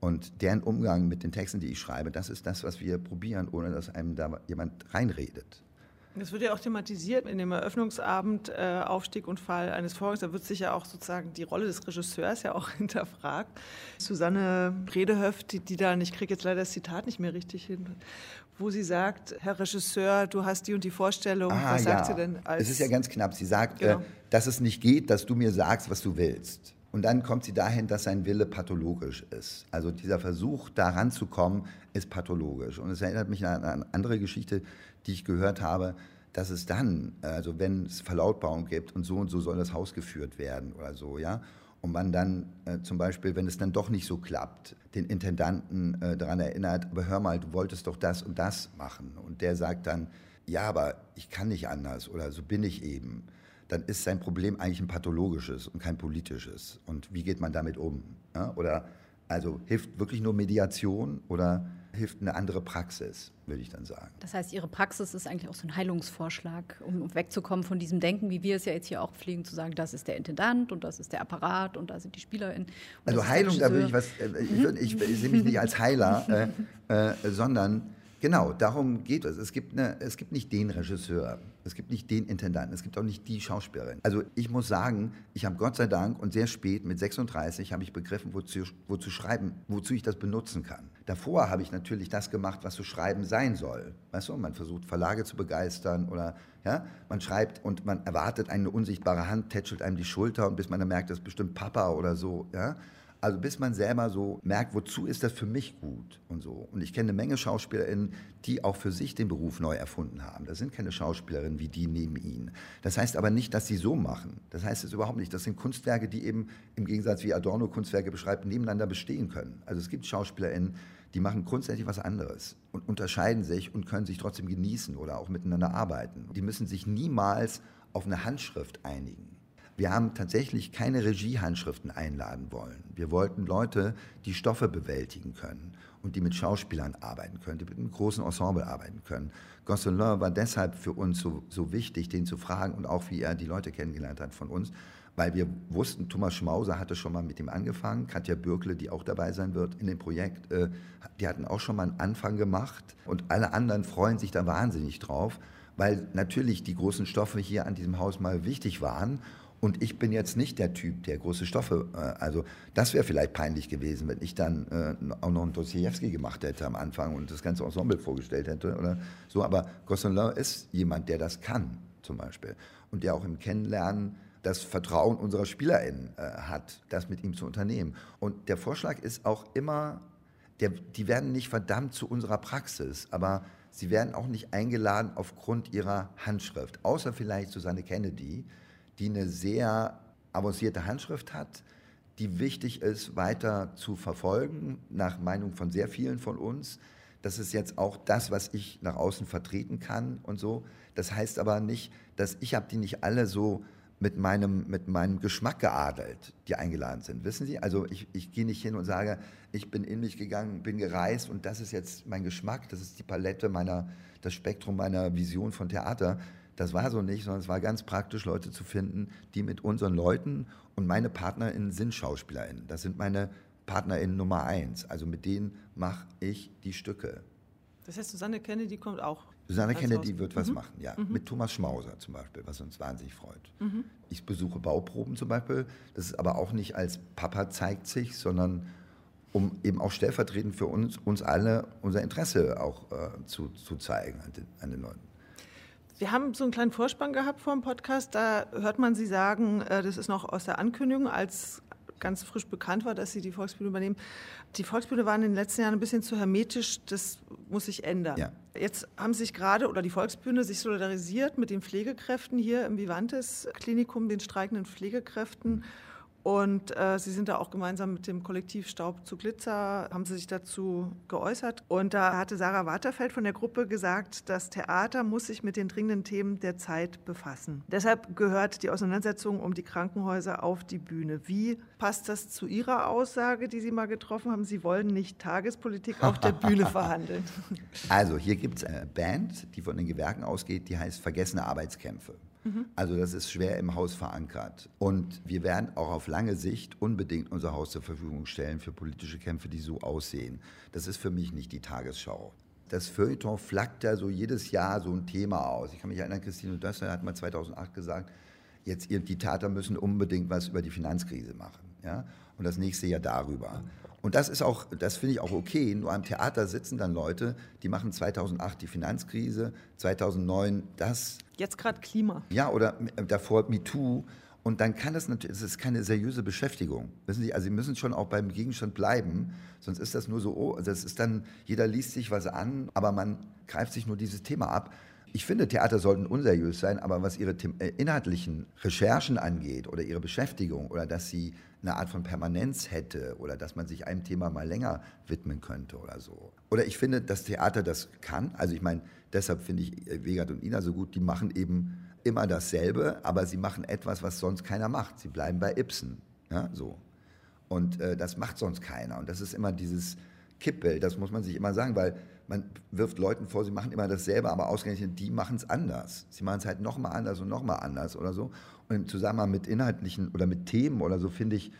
Und deren Umgang mit den Texten, die ich schreibe, das ist das, was wir probieren, ohne dass einem da jemand reinredet. Das wird ja auch thematisiert in dem Eröffnungsabend äh, Aufstieg und Fall eines Vorgangs. Da wird sich ja auch sozusagen die Rolle des Regisseurs ja auch hinterfragt. Susanne Redehöft, die, die dann, ich kriege jetzt leider das Zitat nicht mehr richtig hin, wo sie sagt, Herr Regisseur, du hast die und die Vorstellung. Ah, was sagt ja. sie denn? Als es ist ja ganz knapp. Sie sagt, genau. äh, dass es nicht geht, dass du mir sagst, was du willst. Und dann kommt sie dahin, dass sein Wille pathologisch ist. Also dieser Versuch, da ranzukommen, ist pathologisch. Und es erinnert mich an eine andere Geschichte, die ich gehört habe, dass es dann, also wenn es Verlautbarung gibt und so und so soll das Haus geführt werden oder so, ja, und man dann äh, zum Beispiel, wenn es dann doch nicht so klappt, den Intendanten äh, daran erinnert, aber hör mal, du wolltest doch das und das machen. Und der sagt dann, ja, aber ich kann nicht anders oder so bin ich eben. Dann ist sein Problem eigentlich ein pathologisches und kein politisches. Und wie geht man damit um? Ja? Oder Also hilft wirklich nur Mediation oder hilft eine andere Praxis, würde ich dann sagen. Das heißt, Ihre Praxis ist eigentlich auch so ein Heilungsvorschlag, um wegzukommen von diesem Denken, wie wir es ja jetzt hier auch pflegen, zu sagen, das ist der Intendant und das ist der Apparat und da sind die SpielerInnen. Also Heilung, da würde ich was, äh, ich, würd, ich, ich, sehe mich nicht als Heiler, äh, äh, sondern Genau, darum geht es. Es gibt, eine, es gibt nicht den Regisseur, es gibt nicht den Intendanten, es gibt auch nicht die Schauspielerin. Also ich muss sagen, ich habe Gott sei Dank und sehr spät mit 36 habe ich begriffen, wozu, wozu schreiben, wozu ich das benutzen kann. Davor habe ich natürlich das gemacht, was so Schreiben sein soll. Weißt du, man versucht Verlage zu begeistern oder ja, man schreibt und man erwartet eine unsichtbare Hand, tätschelt einem die Schulter und bis man dann merkt, das ist bestimmt Papa oder so. Ja? Also bis man selber so merkt, wozu ist das für mich gut und so. Und ich kenne eine Menge SchauspielerInnen, die auch für sich den Beruf neu erfunden haben. Das sind keine Schauspielerinnen wie die neben ihnen. Das heißt aber nicht, dass sie so machen. Das heißt es überhaupt nicht. Das sind Kunstwerke, die eben im Gegensatz wie Adorno Kunstwerke beschreibt, nebeneinander bestehen können. Also es gibt SchauspielerInnen, die machen grundsätzlich was anderes und unterscheiden sich und können sich trotzdem genießen oder auch miteinander arbeiten. Die müssen sich niemals auf eine Handschrift einigen. Wir haben tatsächlich keine Regiehandschriften einladen wollen. Wir wollten Leute, die Stoffe bewältigen können und die mit Schauspielern arbeiten können, die mit einem großen Ensemble arbeiten können. Gosselin war deshalb für uns so, so wichtig, den zu fragen und auch wie er die Leute kennengelernt hat von uns, weil wir wussten, Thomas Schmauser hatte schon mal mit ihm angefangen, Katja Bürkle, die auch dabei sein wird in dem Projekt, äh, die hatten auch schon mal einen Anfang gemacht und alle anderen freuen sich da wahnsinnig drauf, weil natürlich die großen Stoffe hier an diesem Haus mal wichtig waren und ich bin jetzt nicht der Typ, der große Stoffe, äh, also das wäre vielleicht peinlich gewesen, wenn ich dann äh, auch noch einen Dostoevsky gemacht hätte am Anfang und das ganze Ensemble vorgestellt hätte oder so. Aber Gosselin ist jemand, der das kann, zum Beispiel. Und der auch im Kennenlernen das Vertrauen unserer SpielerInnen äh, hat, das mit ihm zu unternehmen. Und der Vorschlag ist auch immer, der, die werden nicht verdammt zu unserer Praxis, aber sie werden auch nicht eingeladen aufgrund ihrer Handschrift, außer vielleicht Susanne Kennedy, die eine sehr avancierte Handschrift hat, die wichtig ist, weiter zu verfolgen, nach Meinung von sehr vielen von uns. Das ist jetzt auch das, was ich nach außen vertreten kann und so. Das heißt aber nicht, dass ich habe die nicht alle so mit meinem, mit meinem Geschmack geadelt, die eingeladen sind. Wissen Sie? Also ich, ich gehe nicht hin und sage, ich bin in mich gegangen, bin gereist und das ist jetzt mein Geschmack, das ist die Palette meiner, das Spektrum meiner Vision von Theater. Das war so nicht, sondern es war ganz praktisch, Leute zu finden, die mit unseren Leuten und meine PartnerInnen sind SchauspielerInnen. Das sind meine PartnerInnen Nummer eins. Also mit denen mache ich die Stücke. Das heißt, Susanne Kennedy kommt auch. Susanne Kennedy Haus. wird was mhm. machen, ja. Mhm. Mit Thomas Schmauser zum Beispiel, was uns wahnsinnig freut. Mhm. Ich besuche Bauproben zum Beispiel. Das ist aber auch nicht als Papa zeigt sich, sondern um eben auch stellvertretend für uns, uns alle unser Interesse auch äh, zu, zu zeigen an den, an den Leuten. Wir haben so einen kleinen Vorspann gehabt vor dem Podcast. Da hört man Sie sagen, äh, das ist noch aus der Ankündigung, als ganz frisch bekannt war, dass Sie die Volksbühne übernehmen. Die Volksbühne waren in den letzten Jahren ein bisschen zu hermetisch. Das muss sich ändern. Ja. Jetzt haben sich gerade, oder die Volksbühne, sich solidarisiert mit den Pflegekräften hier im Vivantes Klinikum, den streikenden Pflegekräften. Und äh, Sie sind da auch gemeinsam mit dem Kollektiv Staub zu Glitzer, haben Sie sich dazu geäußert. Und da hatte Sarah Waterfeld von der Gruppe gesagt, das Theater muss sich mit den dringenden Themen der Zeit befassen. Deshalb gehört die Auseinandersetzung um die Krankenhäuser auf die Bühne. Wie passt das zu Ihrer Aussage, die Sie mal getroffen haben? Sie wollen nicht Tagespolitik auf der Bühne verhandeln. Also hier gibt es eine Band, die von den Gewerken ausgeht, die heißt Vergessene Arbeitskämpfe. Also das ist schwer im Haus verankert. Und wir werden auch auf lange Sicht unbedingt unser Haus zur Verfügung stellen für politische Kämpfe, die so aussehen. Das ist für mich nicht die Tagesschau. Das Feuilleton flackt ja so jedes Jahr so ein Thema aus. Ich kann mich erinnern, Christine Dössler hat mal 2008 gesagt, jetzt die Tater müssen unbedingt was über die Finanzkrise machen. Ja? Und das nächste Jahr darüber. Und das ist auch, das finde ich auch okay. Nur am Theater sitzen dann Leute, die machen 2008 die Finanzkrise, 2009 das. Jetzt gerade Klima. Ja, oder davor MeToo. Und dann kann das natürlich, es ist keine seriöse Beschäftigung. Wissen Sie, also Sie müssen schon auch beim Gegenstand bleiben, sonst ist das nur so, oh, das ist dann, jeder liest sich was an, aber man greift sich nur dieses Thema ab. Ich finde, Theater sollten unseriös sein, aber was ihre äh, inhaltlichen Recherchen angeht oder ihre Beschäftigung oder dass sie eine Art von Permanenz hätte oder dass man sich einem Thema mal länger widmen könnte oder so. Oder ich finde, dass Theater das kann. Also ich meine, deshalb finde ich äh, Vegat und Ina so gut, die machen eben immer dasselbe, aber sie machen etwas, was sonst keiner macht. Sie bleiben bei Ibsen. Ja, so. Und äh, das macht sonst keiner. Und das ist immer dieses Kippbild, das muss man sich immer sagen, weil man wirft Leuten vor, sie machen immer dasselbe, aber ausgerechnet die machen es anders. Sie machen es halt nochmal anders und nochmal anders oder so. Und im Zusammenhang mit inhaltlichen oder mit Themen oder so finde ich,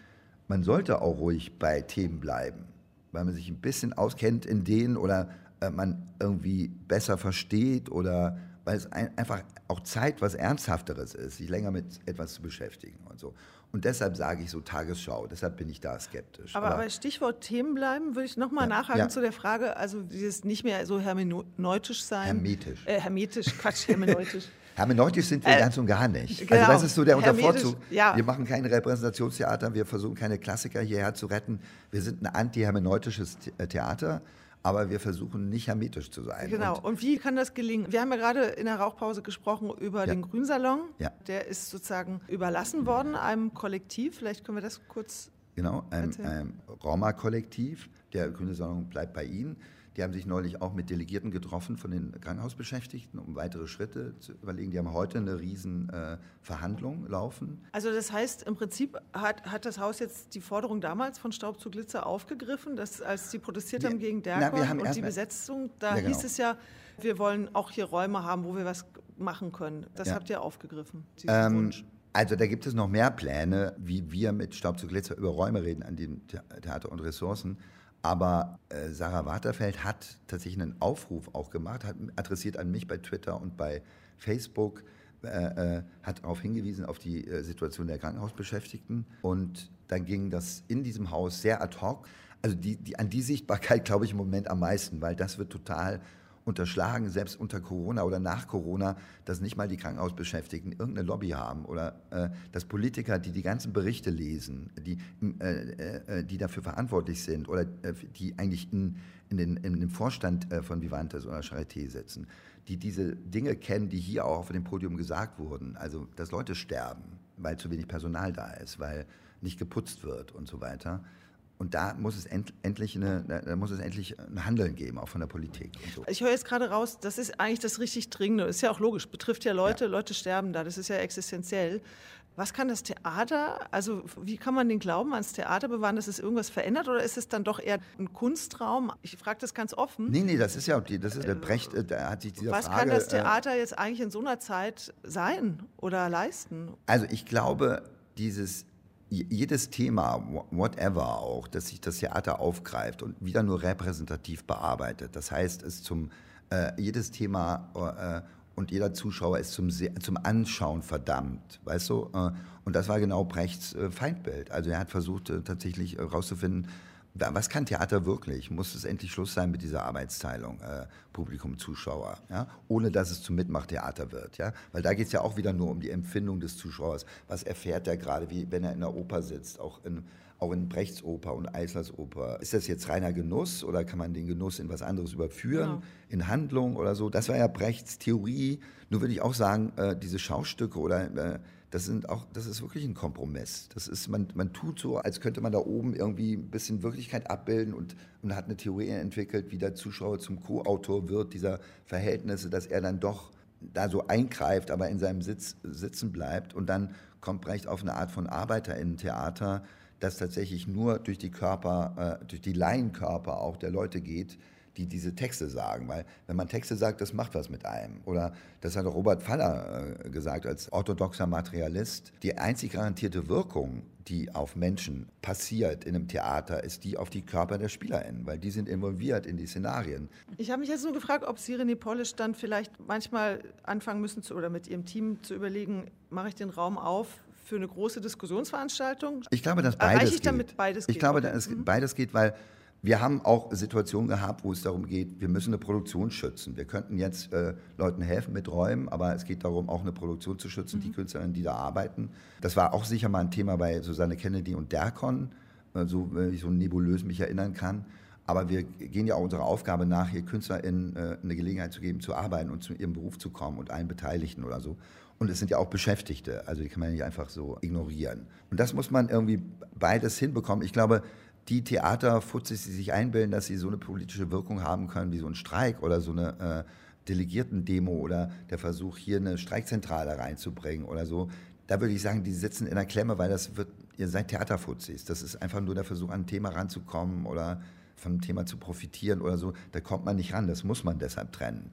man sollte auch ruhig bei Themen bleiben, weil man sich ein bisschen auskennt in denen oder äh, man irgendwie besser versteht oder weil es ein, einfach auch Zeit was Ernsthafteres ist, sich länger mit etwas zu beschäftigen und so. Und deshalb sage ich so Tagesschau, deshalb bin ich da skeptisch. Aber, aber Stichwort Themen bleiben, würde ich nochmal ja, nachhaken ja. zu der Frage, also dieses nicht mehr so hermeneutisch sein. Hermetisch. Äh, hermetisch, Quatsch, hermeneutisch. hermeneutisch sind wir äh, ganz und gar nicht. Also genau. Also das ist so der Untervorzug. Ja. Wir machen kein Repräsentationstheater, wir versuchen keine Klassiker hierher zu retten. Wir sind ein anti-hermeneutisches Theater aber wir versuchen nicht hermetisch zu sein. Genau. Und, und, wie kann das gelingen? Wir haben ja gerade in der Rauchpause gesprochen über ja. den Grünsalon. Ja. Der ist sozusagen überlassen worden einem Kollektiv. Vielleicht können wir das kurz. Genau, einem, einem Roma-Kollektiv. Der Grüne Salon bleibt bei Ihnen. Die haben sich neulich auch mit Delegierten getroffen von den Krankenhausbeschäftigten, um weitere Schritte zu überlegen. Die haben heute eine riesen äh, Verhandlung laufen. Also das heißt, im Prinzip hat, hat das Haus jetzt die Forderung damals von Staub zu Glitzer aufgegriffen, dass als sie protestiert wir, haben gegen Derkon und die Besetzung, da ja, genau. hieß es ja, wir wollen auch hier Räume haben, wo wir was machen können. Das ja. habt ihr aufgegriffen, diesen ähm, Wunsch. Also da gibt es noch mehr Pläne, wie wir mit Staub zu Glitzer über Räume reden an dem Theater und Ressourcen. Aber äh, Sarah Waterfeld hat tatsächlich einen Aufruf auch gemacht, hat adressiert an mich bei Twitter und bei Facebook, äh, äh, hat darauf hingewiesen auf die äh, Situation der Krankenhausbeschäftigten. Und dann ging das in diesem Haus sehr ad hoc. Also die, die, an die Sichtbarkeit glaube ich im Moment am meisten, weil das wird total unterschlagen, selbst unter Corona oder nach Corona, dass nicht mal die Krankenhausbeschäftigten irgendeine Lobby haben oder äh, dass Politiker, die die ganzen Berichte lesen, die, äh, äh, die dafür verantwortlich sind oder äh, die eigentlich in, in, den, in den Vorstand äh, von Vivantes oder Charité sitzen, die diese Dinge kennen, die hier auch auf dem Podium gesagt wurden, also dass Leute sterben, weil zu wenig Personal da ist, weil nicht geputzt wird und so weiter und da muss es end, endlich eine, da muss es endlich ein Handeln geben, auch von der Politik. So. Ich höre jetzt gerade raus, das ist eigentlich das richtig Dringende. Ist ja auch logisch, betrifft ja Leute, ja. Leute sterben da, das ist ja existenziell. Was kann das Theater, also wie kann man den Glauben ans Theater bewahren, dass es irgendwas verändert oder ist es dann doch eher ein Kunstraum? Ich frage das ganz offen. Nee, nee, das ist ja, das ist der Brecht, äh, da hat sich dieser Was Frage, kann das äh, Theater jetzt eigentlich in so einer Zeit sein oder leisten? Also ich glaube, dieses jedes Thema, whatever auch, dass sich das Theater aufgreift und wieder nur repräsentativ bearbeitet. Das heißt, es zum äh, jedes Thema äh, und jeder Zuschauer ist zum, zum Anschauen verdammt, weißt du? Äh, und das war genau Brechts äh, Feindbild. Also er hat versucht äh, tatsächlich herauszufinden, was kann Theater wirklich? Muss es endlich Schluss sein mit dieser Arbeitsteilung, äh, Publikum, Zuschauer, ja? ohne dass es zum Mitmachtheater wird? Ja? Weil da geht es ja auch wieder nur um die Empfindung des Zuschauers. Was erfährt er gerade, wie wenn er in der Oper sitzt, auch in, auch in Brechts Oper und Eislers Oper? Ist das jetzt reiner Genuss oder kann man den Genuss in was anderes überführen, genau. in Handlung oder so? Das war ja Brechts Theorie. Nur würde ich auch sagen, äh, diese Schaustücke oder äh, das, sind auch, das ist wirklich ein Kompromiss. Das ist, man, man tut so, als könnte man da oben irgendwie ein bisschen Wirklichkeit abbilden und, und hat eine Theorie entwickelt, wie der Zuschauer zum Co-Autor wird, dieser Verhältnisse, dass er dann doch da so eingreift, aber in seinem Sitz sitzen bleibt. Und dann kommt Brecht auf eine Art von Arbeiterinnen-Theater, das tatsächlich nur durch die Körper, äh, durch die Laienkörper auch der Leute geht, die diese Texte sagen. Weil wenn man Texte sagt, das macht was mit einem. Oder das hat Robert Faller äh, gesagt als orthodoxer Materialist. Die einzig garantierte Wirkung, die auf Menschen passiert in einem Theater, ist die auf die Körper der SpielerInnen, weil die sind involviert in die Szenarien. Ich habe mich jetzt nur gefragt, ob Sie René Polish dann vielleicht manchmal anfangen müssen zu, oder mit Ihrem Team zu überlegen, mache ich den Raum auf für eine große Diskussionsveranstaltung? Ich glaube, dass beides Erreiche ich geht. damit beides ich geht? Ich glaube, dass mhm. beides geht, weil wir haben auch Situationen gehabt, wo es darum geht, wir müssen eine Produktion schützen. Wir könnten jetzt äh, Leuten helfen mit Räumen, aber es geht darum, auch eine Produktion zu schützen, mhm. die Künstlerinnen, die da arbeiten. Das war auch sicher mal ein Thema bei Susanne Kennedy und Derkon, äh, so, wenn ich so nebulös mich erinnern kann. Aber wir gehen ja auch unserer Aufgabe nach, hier KünstlerInnen äh, eine Gelegenheit zu geben, zu arbeiten und zu ihrem Beruf zu kommen und allen Beteiligten oder so. Und es sind ja auch Beschäftigte, also die kann man nicht einfach so ignorieren. Und das muss man irgendwie beides hinbekommen. Ich glaube, die Theaterfutzis, die sich einbilden, dass sie so eine politische Wirkung haben können wie so ein Streik oder so eine äh, Delegierten-Demo oder der Versuch, hier eine Streikzentrale reinzubringen oder so, da würde ich sagen, die sitzen in der Klemme, weil das wird ihr seid Theaterfuzis. Das ist einfach nur der Versuch, an ein Thema ranzukommen oder von einem Thema zu profitieren oder so. Da kommt man nicht ran. Das muss man deshalb trennen.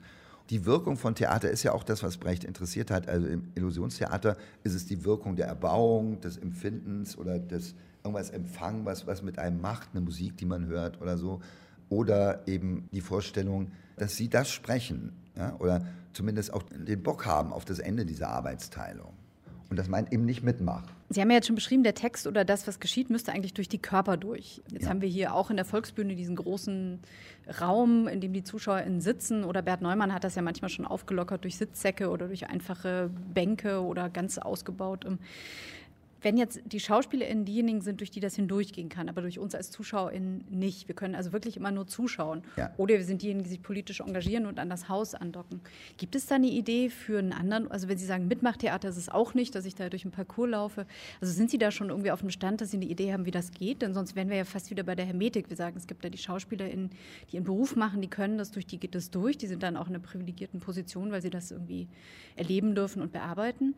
Die Wirkung von Theater ist ja auch das, was Brecht interessiert hat. Also im Illusionstheater ist es die Wirkung der Erbauung, des Empfindens oder des irgendwas empfangen, was, was mit einem macht, eine Musik, die man hört oder so. Oder eben die Vorstellung, dass sie das sprechen ja? oder zumindest auch den Bock haben auf das Ende dieser Arbeitsteilung. Und dass man eben nicht mitmacht. Sie haben ja jetzt schon beschrieben, der Text oder das, was geschieht, müsste eigentlich durch die Körper durch. Jetzt Ja. haben wir hier auch in der Volksbühne diesen großen Raum, in dem die ZuschauerInnen sitzen. Oder Bert Neumann hat das ja manchmal schon aufgelockert durch Sitzsäcke oder durch einfache Bänke oder ganz ausgebaut. ähm, Wenn jetzt die SchauspielerInnen diejenigen sind, durch die das hindurchgehen kann, aber durch uns als ZuschauerInnen nicht. Wir können also wirklich immer nur zuschauen. Ja. Oder wir sind diejenigen, die sich politisch engagieren und an das Haus andocken. Gibt es da eine Idee für einen anderen, also wenn Sie sagen, Mitmachtheater ist es auch nicht, dass ich da durch einen Parcours laufe. Also sind Sie da schon irgendwie auf dem Stand, dass Sie eine Idee haben, wie das geht? Denn sonst wären wir ja fast wieder bei der Hermetik. Wir sagen, es gibt da die SchauspielerInnen, die ihren Beruf machen, die können das, durch die geht das durch. Die sind dann auch in einer privilegierten Position, weil sie das irgendwie erleben dürfen und bearbeiten.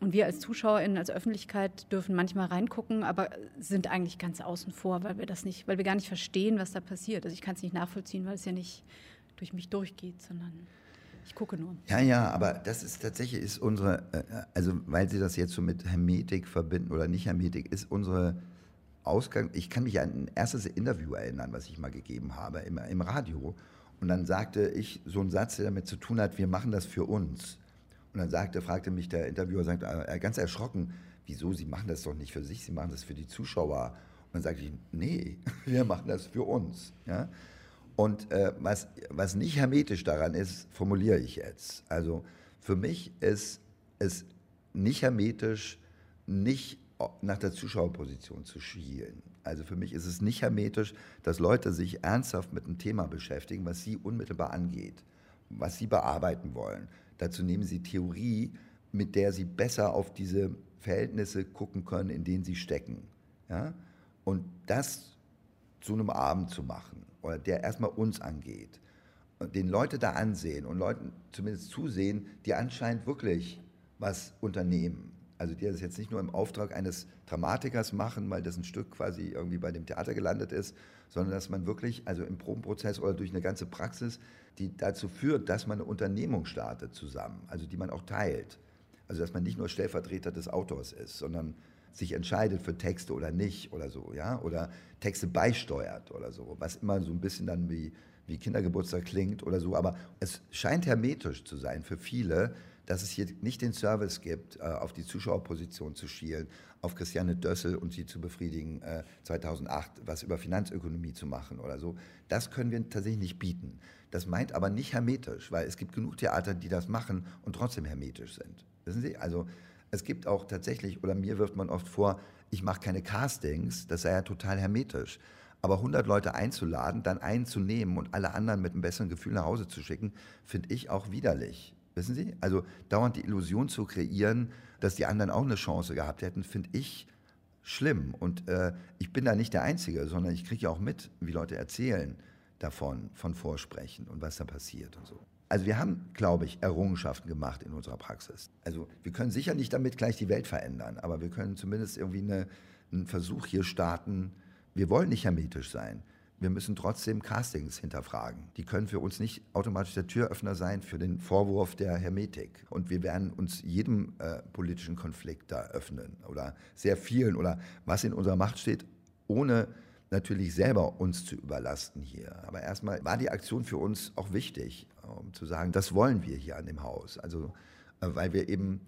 Und wir als ZuschauerInnen, als Öffentlichkeit dürfen manchmal reingucken, aber sind eigentlich ganz außen vor, weil wir das nicht, weil wir gar nicht verstehen, was da passiert. Also ich kann es nicht nachvollziehen, weil es ja nicht durch mich durchgeht, sondern ich gucke nur. Ja, ja, aber das ist tatsächlich ist unsere, äh, also weil Sie das jetzt so mit Hermetik verbinden oder nicht Hermetik, ist unsere Ausgang. Ich kann mich an ein erstes Interview erinnern, was ich mal gegeben habe im, im Radio. Und dann sagte ich so einen Satz, der damit zu tun hat, wir machen das für uns. Und dann sagte, fragte mich der Interviewer, sagte, äh, ganz erschrocken, wieso, Sie machen das doch nicht für sich, Sie machen das für die Zuschauer. Und dann sagte ich, nee, wir machen das für uns. Ja? Und äh, was, was nicht hermetisch daran ist, formuliere ich jetzt. Also für mich ist es nicht hermetisch, nicht nach der Zuschauerposition zu schielen. Also für mich ist es nicht hermetisch, dass Leute sich ernsthaft mit einem Thema beschäftigen, was sie unmittelbar angeht, was sie bearbeiten wollen. Dazu nehmen sie Theorie, mit der sie besser auf diese Verhältnisse gucken können, in denen sie stecken. Ja? Und das zu einem Abend zu machen, oder der erstmal uns angeht, den Leute da ansehen und Leuten zumindest zusehen, die anscheinend wirklich was unternehmen. Also die das jetzt nicht nur im Auftrag eines Dramatikers machen, weil das ein Stück quasi irgendwie bei dem Theater gelandet ist, sondern dass man wirklich, also im Probenprozess oder durch eine ganze Praxis, die dazu führt, dass man eine Unternehmung startet zusammen, also die man auch teilt. Also dass man nicht nur Stellvertreter des Autors ist, sondern sich entscheidet für Texte oder nicht oder so, ja, oder Texte beisteuert oder so, was immer so ein bisschen dann wie, wie Kindergeburtstag klingt oder so, aber es scheint hermetisch zu sein für viele, dass es hier nicht den Service gibt, äh, auf die Zuschauerposition zu schielen, auf Christiane Dössel und sie zu befriedigen, äh, 2008 was über Finanzökonomie zu machen oder so. Das können wir tatsächlich nicht bieten. Das meint aber nicht hermetisch, weil es gibt genug Theater, die das machen und trotzdem hermetisch sind. Wissen Sie? Also es gibt auch tatsächlich, oder mir wirft man oft vor, ich mache keine Castings, das sei ja total hermetisch. Aber 100 Leute einzuladen, dann einen zu nehmen und alle anderen mit einem besseren Gefühl nach Hause zu schicken, finde ich auch widerlich. Wissen Sie? Also dauernd die Illusion zu kreieren, dass die anderen auch eine Chance gehabt hätten, finde ich schlimm. Und äh, ich bin da nicht der Einzige, sondern ich kriege ja auch mit, wie Leute erzählen davon, von Vorsprechen und was da passiert und so. Also wir haben, glaube ich, Errungenschaften gemacht in unserer Praxis. Also wir können sicher nicht damit gleich die Welt verändern, aber wir können zumindest irgendwie eine, einen Versuch hier starten. Wir wollen nicht hermetisch sein. Wir müssen trotzdem Castings hinterfragen. Die können für uns nicht automatisch der Türöffner sein für den Vorwurf der Hermetik. Und wir werden uns jedem äh, politischen Konflikt da öffnen oder sehr vielen oder was in unserer Macht steht, ohne natürlich selber uns zu überlasten hier. Aber erstmal war die Aktion für uns auch wichtig, um zu sagen, das wollen wir hier an dem Haus. Also, äh, weil wir eben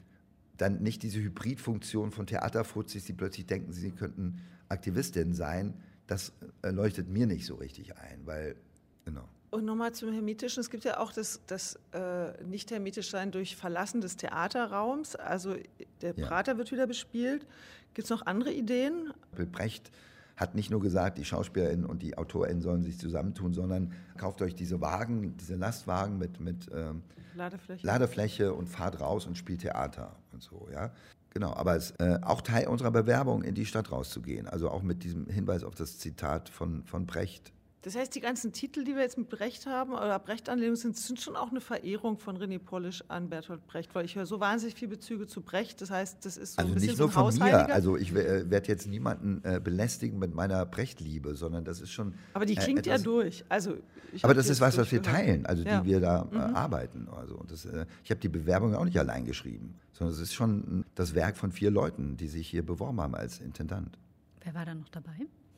dann nicht diese Hybridfunktion von Theaterfuzis, die plötzlich denken, sie könnten Aktivistinnen sein, das äh, leuchtet mir nicht so richtig ein, weil, genau. Und nochmal zum Hermetischen. Es gibt ja auch das, das äh, Nicht-Hermetisch-Sein durch Verlassen des Theaterraums. Also der Ja. Prater wird wieder bespielt. Gibt es noch andere Ideen? Brecht hat nicht nur gesagt, die SchauspielerInnen und die AutorInnen sollen sich zusammentun, sondern kauft euch diese Wagen, diese Lastwagen mit, mit ähm, Ladefläche? Ladefläche und fahrt raus und spielt Theater und so, ja. Genau, aber es äh, auch Teil unserer Bewerbung, in die Stadt rauszugehen. Also auch mit diesem Hinweis auf das Zitat von, von Brecht. Das heißt, die ganzen Titel, die wir jetzt mit Brecht haben, oder Brecht-Anlehnungen sind, sind schon auch eine Verehrung von René Polisch an Bertolt Brecht, weil ich höre so wahnsinnig viele Bezüge zu Brecht. Das heißt, das ist so Also ein bisschen nicht so nur ein von mir. Also ich äh, werde jetzt niemanden äh, belästigen mit meiner Brecht-Liebe, sondern das ist schon. aber die äh, klingt ja etwas- durch. Also, ich Aber das ist was, was wir teilen, also Ja. Mhm. die wir da äh, arbeiten. Also und das, äh, ich habe die Bewerbung auch nicht allein geschrieben, sondern es ist schon das Werk von vier Leuten, die sich hier beworben haben als Intendant. Wer war da noch dabei?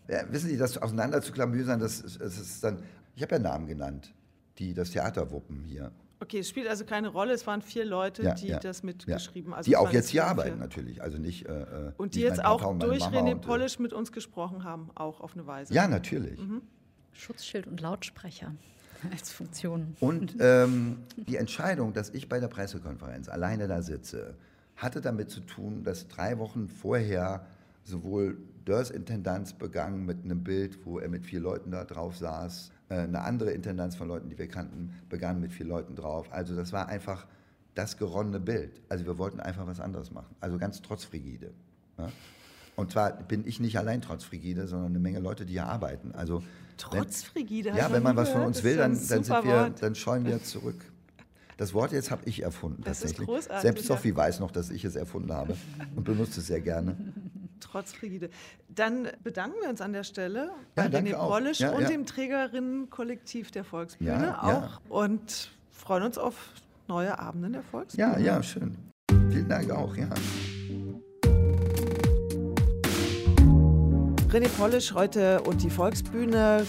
Ja, wissen Sie, das auseinander zu klamüsern, das, ist- das ist dann. Ich habe ja Namen genannt, die das Theater wuppen hier. Okay, es spielt also keine Rolle. Es waren vier Leute, Ja, die ja, das ja. mitgeschrieben Also die auch jetzt hier arbeiten natürlich, also nicht. Äh, äh, Und die nicht jetzt mein auch durch Mama René und, äh, Polisch mit uns gesprochen haben, auch auf eine Weise. Ja, natürlich. Mhm. Schutzschild und Lautsprecher als Funktion. Und ähm, die Entscheidung, dass ich bei der Pressekonferenz alleine da sitze, hatte damit zu tun, dass drei Wochen vorher sowohl Dörrs Intendanz begann mit einem Bild, wo er mit vier Leuten da drauf saß, äh, eine andere Intendanz von Leuten, die wir kannten, begann mit vier Leuten drauf. Also das war einfach das geronnene Bild. Also wir wollten einfach was anderes machen. Also ganz trotz Frigide. Ja? Und zwar bin ich nicht allein trotz Frigide, sondern eine Menge Leute, die hier arbeiten. Also Trotz Frigide. ja, wenn man was von uns will, ja dann, dann, sind wir, Wort. dann scheuen wir zurück. Das Wort jetzt habe ich erfunden Das ist großartig, Selbst ja. Sophie weiß noch, dass ich es erfunden habe und benutzt es sehr gerne. Trotz Frigide. Dann bedanken wir uns an der Stelle Ja, bei René. Polisch Ja, und ja. dem Trägerinnenkollektiv der Volksbühne Ja, auch ja. und freuen uns auf neue Abende der Volksbühne. Ja, ja, schön. Vielen Dank auch, ja. René Polisch heute und die Volksbühne.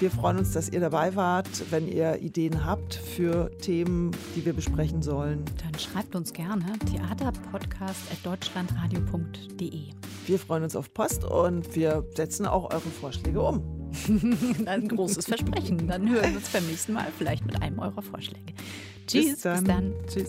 Wir freuen uns, dass ihr dabei wart. Wenn ihr Ideen habt für Themen, die wir besprechen sollen, Dann schreibt uns gerne theaterpodcast.deutschlandradio.de. wir freuen uns auf Post und wir setzen auch eure Vorschläge um. Ein großes Versprechen. Dann hören wir uns beim nächsten Mal vielleicht mit einem eurer Vorschläge. Tschüss, bis dann. Tschüss.